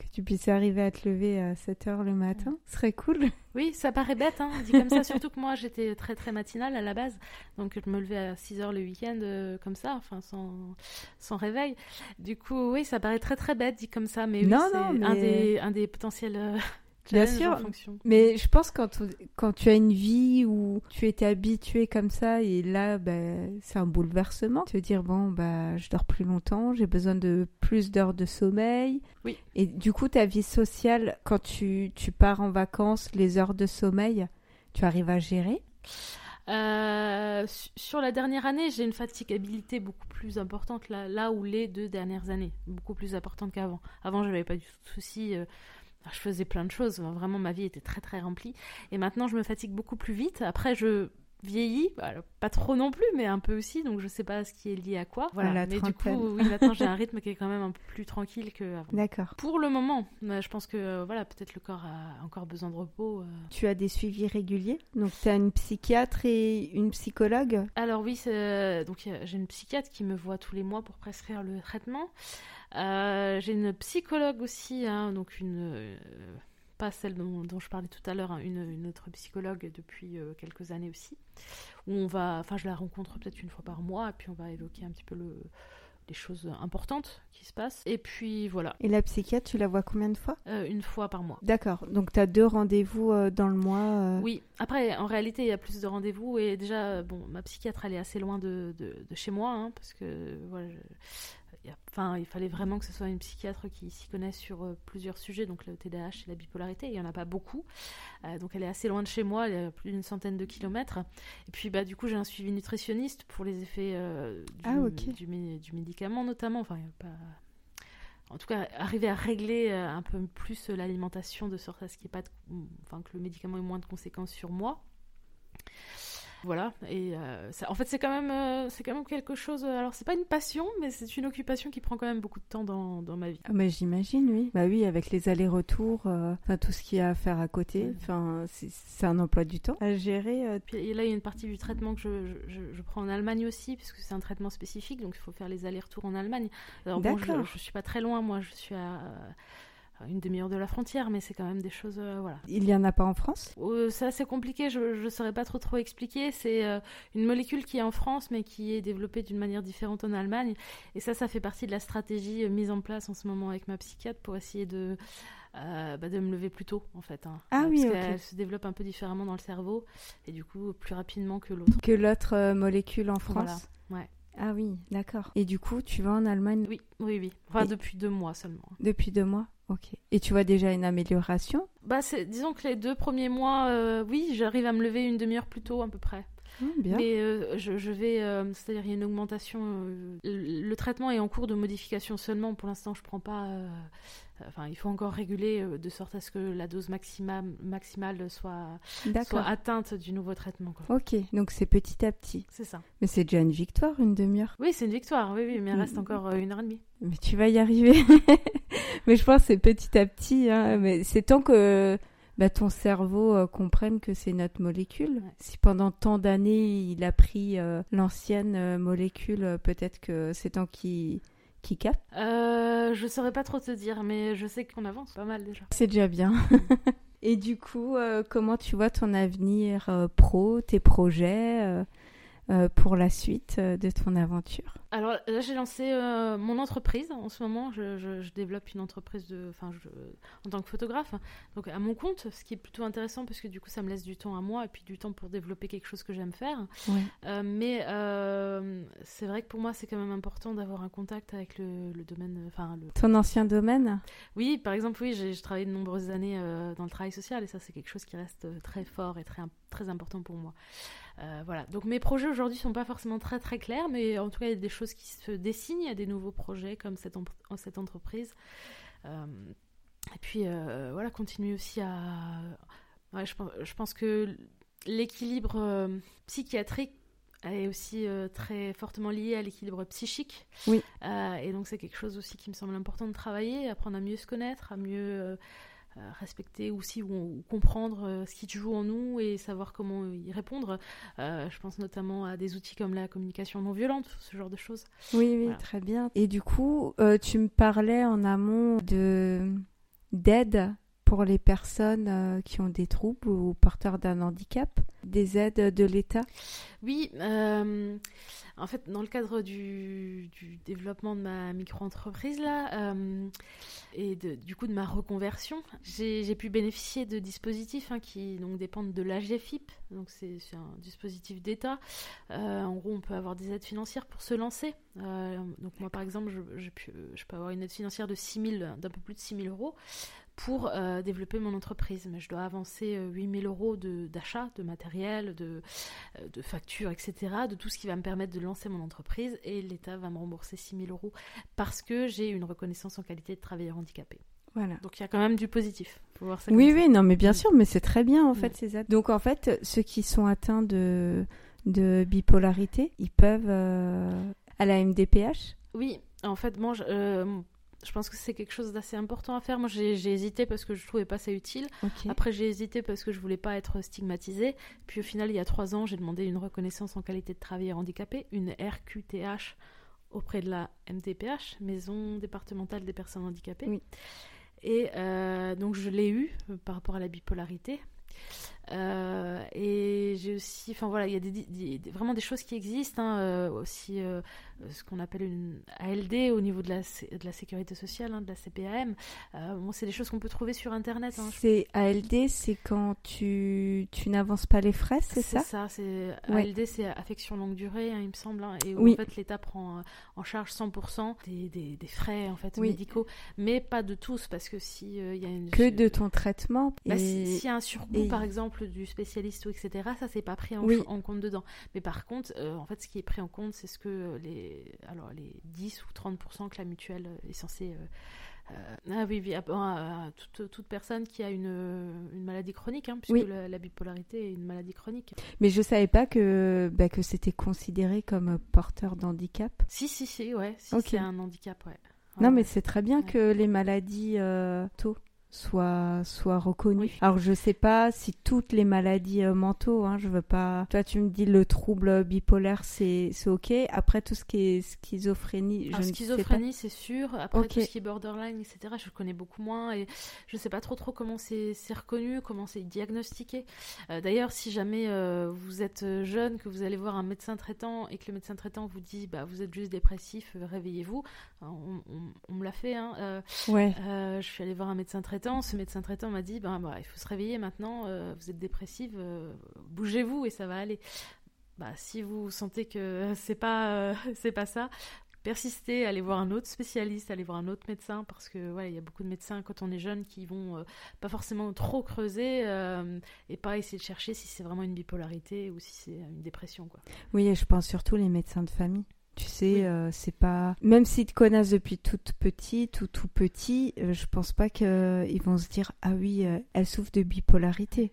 que tu puisses arriver à te lever à 7 heures le matin. Ce serait cool. Oui, ça paraît bête, hein, dit comme ça. Surtout que moi, j'étais très très matinale à la base. Donc, je me levais à 6 heures le week-end, euh, comme ça, enfin, sans, sans réveil. Du coup, oui, ça paraît très très bête, dit comme ça. Mais oui, c'est un, des, un des potentiels. Bien sûr, mais je pense quand, quand tu as une vie où tu étais habitué comme ça et là, ben, c'est un bouleversement. Te dire, bon, bah, je dors plus longtemps, j'ai besoin de plus d'heures de sommeil. Oui. Et du coup, ta vie sociale, quand tu, tu pars en vacances, les heures de sommeil, tu arrives à gérer? Euh, sur la dernière année, j'ai une fatigabilité beaucoup plus importante là, là où les deux dernières années, beaucoup plus importante qu'avant. Avant, je n'avais pas du tout de soucis. Euh, je faisais plein de choses, vraiment ma vie était très très remplie. Et maintenant je me fatigue beaucoup plus vite. Après je vieillis, bah, pas trop non plus, mais un peu aussi, donc je sais pas ce qui est lié à quoi. Voilà, mais du coup, oui, maintenant j'ai un rythme qui est quand même un peu plus tranquille qu'avant. D'accord. Pour le moment, je pense que euh, voilà, peut-être le corps a encore besoin de repos. Euh. Tu as des suivis réguliers? Donc tu as une psychiatre et une psychologue? Alors oui, donc j'ai une psychiatre qui me voit tous les mois pour prescrire le traitement. Euh, j'ai une psychologue aussi, hein, donc une, euh, pas celle dont, je parlais tout à l'heure, hein, une, autre psychologue depuis euh, quelques années aussi, où on va, enfin je la rencontre peut-être une fois par mois, et puis on va évoquer un petit peu le, les choses importantes qui se passent. Et puis voilà. Et la psychiatre, tu la vois combien de fois? Une fois par mois. D'accord. Donc tu as deux rendez-vous dans le mois Oui. Après, en réalité, il y a plus de rendez-vous. Et déjà, bon, ma psychiatre, elle est assez loin de, de, chez moi, hein, parce que voilà, je, enfin, il fallait vraiment que ce soit une psychiatre qui s'y connaisse sur euh, plusieurs sujets, donc le TDAH et la bipolarité. Il n'y en a pas beaucoup. Euh, donc elle est assez loin de chez moi, elle à plus d'une centaine de kilomètres. Et puis bah, du coup, j'ai un suivi nutritionniste pour les effets euh, du, ah, du, médicament notamment. Enfin, pas... En tout cas, arriver à régler un peu plus l'alimentation de sorte à ce qu'il pas enfin, que le médicament ait moins de conséquences sur moi. Voilà. Et en fait, c'est quand même, c'est quand même quelque chose. Alors, c'est pas une passion, mais c'est une occupation qui prend quand même beaucoup de temps dans, dans ma vie. Ah, mais j'imagine, oui. Bah oui, avec les allers-retours, enfin tout ce qu'il y a à faire à côté. Enfin, c'est un emploi du temps à gérer. Puis là, il y a une partie du traitement que je, je, je prends en Allemagne aussi, puisque c'est un traitement spécifique, donc il faut faire les allers-retours en Allemagne. Alors bon, je, je suis pas très loin, moi, je suis à une demi-heure de la frontière, mais c'est quand même des choses. Euh, voilà. Il n'y en a pas en France? Euh, C'est assez compliqué, je ne saurais pas trop trop expliquer. C'est euh, une molécule qui est en France, mais qui est développée d'une manière différente en Allemagne. Et ça, ça fait partie de la stratégie mise en place en ce moment avec ma psychiatre pour essayer de. bah, de me lever plus tôt en fait. Hein. Ah oui, parce qu'elle se développe un peu différemment dans le cerveau et du coup plus rapidement que l'autre. Que l'autre molécule en France? Voilà. Ouais. Ah oui, d'accord. Et du coup, tu vas en Allemagne? Oui, oui, oui. Enfin, depuis deux mois seulement. Depuis deux mois? Ok. Et tu vois déjà une amélioration? Bah, disons que les deux premiers mois, euh, oui, j'arrive à me lever une demi-heure plus tôt à peu près. Ah, bien. Mais euh, je, vais, euh, c'est-à-dire il y a une augmentation. le traitement est en cours de modification seulement. Pour l'instant, je prends pas Enfin, il faut encore réguler euh, de sorte à ce que la dose maximale, maximale soit, soit atteinte du nouveau traitement. Ok, donc c'est petit à petit. C'est ça. Mais c'est déjà une victoire, une demi-heure. Oui, c'est une victoire, oui, oui, mais il reste mm. encore euh, une heure et demie. Mais tu vas y arriver. mais je pense que c'est petit à petit. Hein. Mais c'est tant que bah, ton cerveau euh, comprenne que c'est notre molécule. Si pendant tant d'années il a pris l'ancienne molécule, peut-être que c'est tant qu'il qui capte euh, Je saurais pas trop te dire, mais je sais qu'on avance pas mal déjà. C'est déjà bien. Et du coup, euh, comment tu vois ton avenir euh, pro, tes projets euh, euh, pour la suite euh, de ton aventure Alors là, j'ai lancé euh, mon entreprise. En ce moment, je, développe une entreprise de, enfin, en tant que photographe, donc à mon compte, ce qui est plutôt intéressant parce que du coup, ça me laisse du temps à moi et puis du temps pour développer quelque chose que j'aime faire. mais c'est vrai que pour moi, c'est quand même important d'avoir un contact avec le, domaine, enfin, le... ton ancien domaine. Oui, par exemple, oui, j'ai travaillé de nombreuses années dans le travail social et ça, c'est quelque chose qui reste très fort et très très important pour moi. Euh, voilà. Donc mes projets aujourd'hui sont pas forcément très très clairs, mais en tout cas il y a des choses qui se dessinent, il y a des nouveaux projets comme cette, cette entreprise. Euh, et puis euh, voilà, continuer aussi à. je, pense, je, pense, que l'équilibre psychiatrique est aussi très fortement lié à l'équilibre psychique. Oui. et donc c'est quelque chose aussi qui me semble important de travailler, apprendre à mieux se connaître, à mieux respecter aussi ou, comprendre euh, ce qui joue en nous et savoir comment y répondre. Euh, je pense notamment à des outils comme la communication non violente, ce genre de choses. Oui, oui, très bien. Et du coup, tu me parlais en amont de d'aide pour les personnes qui ont des troubles ou porteurs d'un handicap, des aides de l'État? Oui, en fait, dans le cadre du, développement de ma micro-entreprise, là, euh, et du coup de ma reconversion, j'ai pu bénéficier de dispositifs hein, qui donc, dépendent de l'AGFIP, donc c'est un dispositif d'État. Euh, en gros, on peut avoir des aides financières pour se lancer. Euh, donc moi, par exemple, je, je, peux avoir une aide financière de 6 d'un peu plus de 6 000 euros pour euh, développer mon entreprise. Mais je dois avancer 8000 euh, euros d'achat de, matériel, de, euh, de factures, etc., de tout ce qui va me permettre de lancer mon entreprise. Et l'État va me rembourser 6000 euros parce que j'ai une reconnaissance en qualité de travailleur handicapé. Voilà. Donc il y a quand même du positif. oui, oui, non, mais bien sûr, mais c'est très bien en fait ces aides. Donc en fait, ceux qui sont atteints de, de bipolarité, ils peuvent à la MDPH Oui, en fait, moi, je, je pense que c'est quelque chose d'assez important à faire. Moi, j'ai hésité parce que je trouvais pas ça utile. Après, j'ai hésité parce que je voulais pas être stigmatisée. Puis au final, il y a trois ans, j'ai demandé une reconnaissance en qualité de travailleur handicapé, une RQTH auprès de la MDPH, Maison départementale des personnes handicapées. Et euh, donc, je l'ai eu euh, par rapport à la bipolarité. Euh, et j'ai aussi, enfin voilà, il y a des, vraiment des choses qui existent, hein, euh, aussi euh, ce qu'on appelle une ALD au niveau de la, de la sécurité sociale, hein, de la CPAM. bon, c'est des choses qu'on peut trouver sur Internet. Hein, c'est ALD, c'est quand tu, tu n'avances pas les frais, c'est ça? C'est ça, c'est ALD, c'est affection longue durée, il me semble, et où en fait l'État prend en charge 100% des, des, des, frais en fait médicaux, mais pas de tous, parce que si il y a une que de ton traitement, bah, s'il y a un surcoût par exemple du spécialiste ou etc. Ça c'est pas pris en, en, compte dedans. Mais par contre, euh, en fait, ce qui est pris en compte, c'est ce que les alors les 10 ou 30% que la mutuelle est censée euh, ah oui, oui ah, toute, toute, personne qui a une, une maladie chronique, hein, puisque la, bipolarité est une maladie chronique. Mais je savais pas que, bah, que c'était considéré comme porteur d'handicap. Si, si, si, ouais. Si, C'est un handicap, ouais. Non, mais c'est très bien que les maladies tôt soit soit reconnu. Alors je sais pas si toutes les maladies euh, mentaux, hein, je veux pas. Toi tu me dis le trouble bipolaire c'est c'est ok. Après tout ce qui est schizophrénie, je schizophrénie c'est sûr. Après tout ce qui est borderline etc. Je connais beaucoup moins et je sais pas trop trop comment c'est reconnu, comment c'est diagnostiqué. Euh, d'ailleurs si jamais euh, vous êtes jeune, que vous allez voir un médecin traitant et que le médecin traitant vous dit bah vous êtes juste dépressif, réveillez-vous. On, on, me l'a fait. Hein. ouais. je suis allée voir un médecin traitant ce médecin traitant m'a dit ben, bah, il faut se réveiller maintenant, euh, vous êtes dépressive, euh, bougez-vous et ça va aller. Bah, si vous sentez que c'est pas, euh, c'est pas ça, persistez, allez voir un autre spécialiste, allez voir un autre médecin, parce que voilà, il y a beaucoup de médecins quand on est jeune qui vont pas forcément trop creuser et pas essayer de chercher si c'est vraiment une bipolarité ou si c'est une dépression. Oui, je pense surtout les médecins de famille. Tu sais, euh, c'est pas. Même s'ils te connaissent depuis toute petite ou tout petit, euh, je pense pas qu'ils euh, vont se dire Ah oui, elle souffre de bipolarité.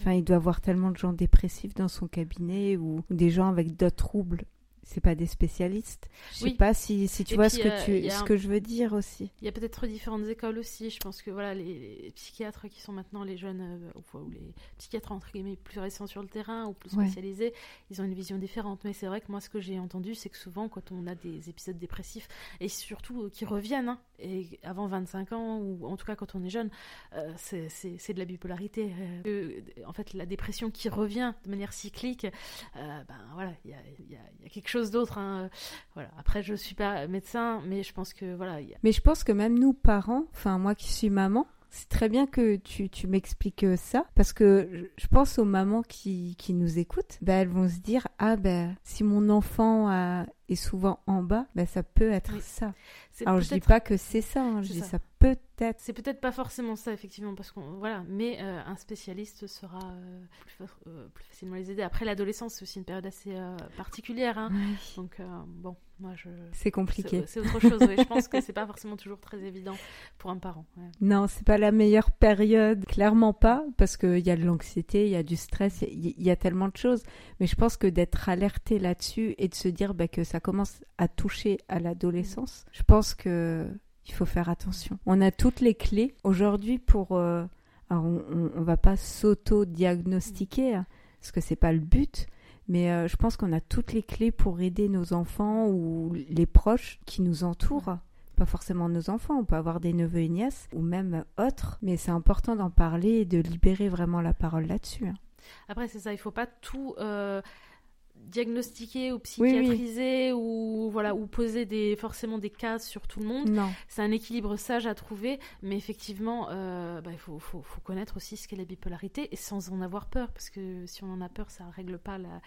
Enfin, il doit avoir tellement de gens dépressifs dans son cabinet ou des gens avec d'autres troubles c'est pas des spécialistes. Je sais pas si, si tu vois ce, que, tu, ce que je veux dire aussi. Il y a peut-être différentes écoles aussi. Je pense que voilà, les, psychiatres qui sont maintenant les jeunes, euh, ou les psychiatres entre guillemets plus récents sur le terrain ou plus spécialisés, ils ont une vision différente. Mais c'est vrai que moi, ce que j'ai entendu, c'est que souvent, quand on a des épisodes dépressifs, et surtout euh, qui reviennent, hein, et avant 25 ans, ou en tout cas quand on est jeune, euh, c'est de la bipolarité. en fait, la dépression qui revient de manière cyclique, ben voilà, il y a, y a quelque chose d'autre. Hein. Voilà. Après, je suis pas médecin, mais je pense que voilà. Mais je pense que même nous, parents, enfin moi qui suis maman, c'est très bien que tu, tu m'expliques ça parce que je pense aux mamans qui, qui nous écoutent, ben, elles vont se dire ah ben si mon enfant a, est souvent en bas, ben, ça peut être ça. Alors je dis pas que c'est ça, hein, je dis ça peut-être. C'est peut-être pas forcément ça effectivement parce qu'on voilà, mais euh, un spécialiste sera euh, euh, plus, facilement les aider. Après l'adolescence c'est aussi une période assez particulière, hein. donc bon, moi je. C'est compliqué. C'est autre chose. je pense que c'est pas forcément toujours très évident pour un parent. Non, c'est pas la meilleure période, clairement pas, parce qu'il y a de l'anxiété, il y a du stress, il y, a tellement de choses. Mais je pense que d'être alerté là-dessus et de se dire bah, que ça commence à toucher à l'adolescence, je pense que il faut faire attention. On a toutes les clés aujourd'hui pour. Euh, alors on, on, va pas s'auto-diagnostiquer hein, parce que c'est pas le but, mais euh, je pense qu'on a toutes les clés pour aider nos enfants ou les proches qui nous entourent. Pas forcément nos enfants, on peut avoir des neveux et nièces ou même autres, mais c'est important d'en parler et de libérer vraiment la parole là-dessus. Hein. Après, c'est ça, il faut pas tout. Euh, diagnostiquer ou psychiatriser ou voilà ou poser des forcément des cases sur tout le monde. C'est un équilibre sage à trouver, mais effectivement, euh, bah, il faut, faut, faut, connaître aussi ce qu'est la bipolarité et sans en avoir peur, parce que si on en a peur, ça règle pas la,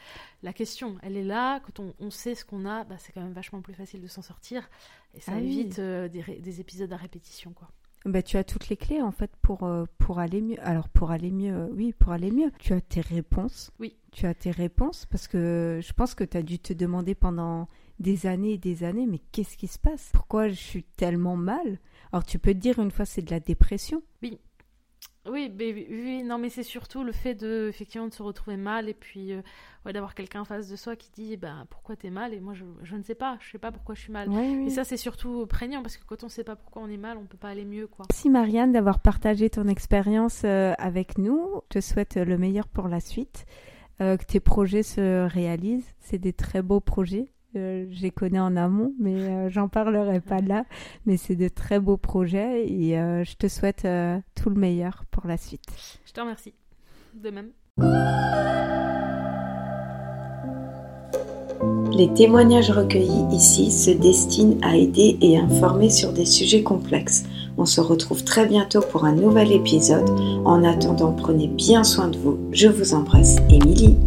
la question. Elle est là, quand on, on sait ce qu'on a, bah, c'est quand même vachement plus facile de s'en sortir et ça ah évite euh, des, des épisodes à répétition, quoi. Bah, tu as toutes les clés en fait pour, euh, pour aller mieux. Alors pour aller mieux, euh, oui, pour aller mieux. Tu as tes réponses. Oui. Tu as tes réponses parce que je pense que tu as dû te demander pendant des années et des années, mais qu'est-ce qui se passe? Pourquoi je suis tellement mal? Alors tu peux te dire une fois c'est de la dépression. Oui, oui, oui, non, mais c'est surtout le fait de, effectivement, de se retrouver mal et puis euh, d'avoir quelqu'un en face de soi qui dit ben, pourquoi t'es mal? Et moi je, je, ne sais pas, je sais pas pourquoi je suis mal. Et ça c'est surtout prégnant parce que quand on sait pas pourquoi on est mal, on peut pas aller mieux quoi. Merci Marianne d'avoir partagé ton expérience euh, avec nous. Je te souhaite le meilleur pour la suite, euh, que tes projets se réalisent. C'est des très beaux projets. Euh, je les connais en amont, mais euh, j'en parlerai pas là. Mais c'est de très beaux projets et euh, je te souhaite tout le meilleur pour la suite. Je te remercie. De même. Les témoignages recueillis ici se destinent à aider et informer sur des sujets complexes. On se retrouve très bientôt pour un nouvel épisode. En attendant, prenez bien soin de vous. Je vous embrasse, Émilie.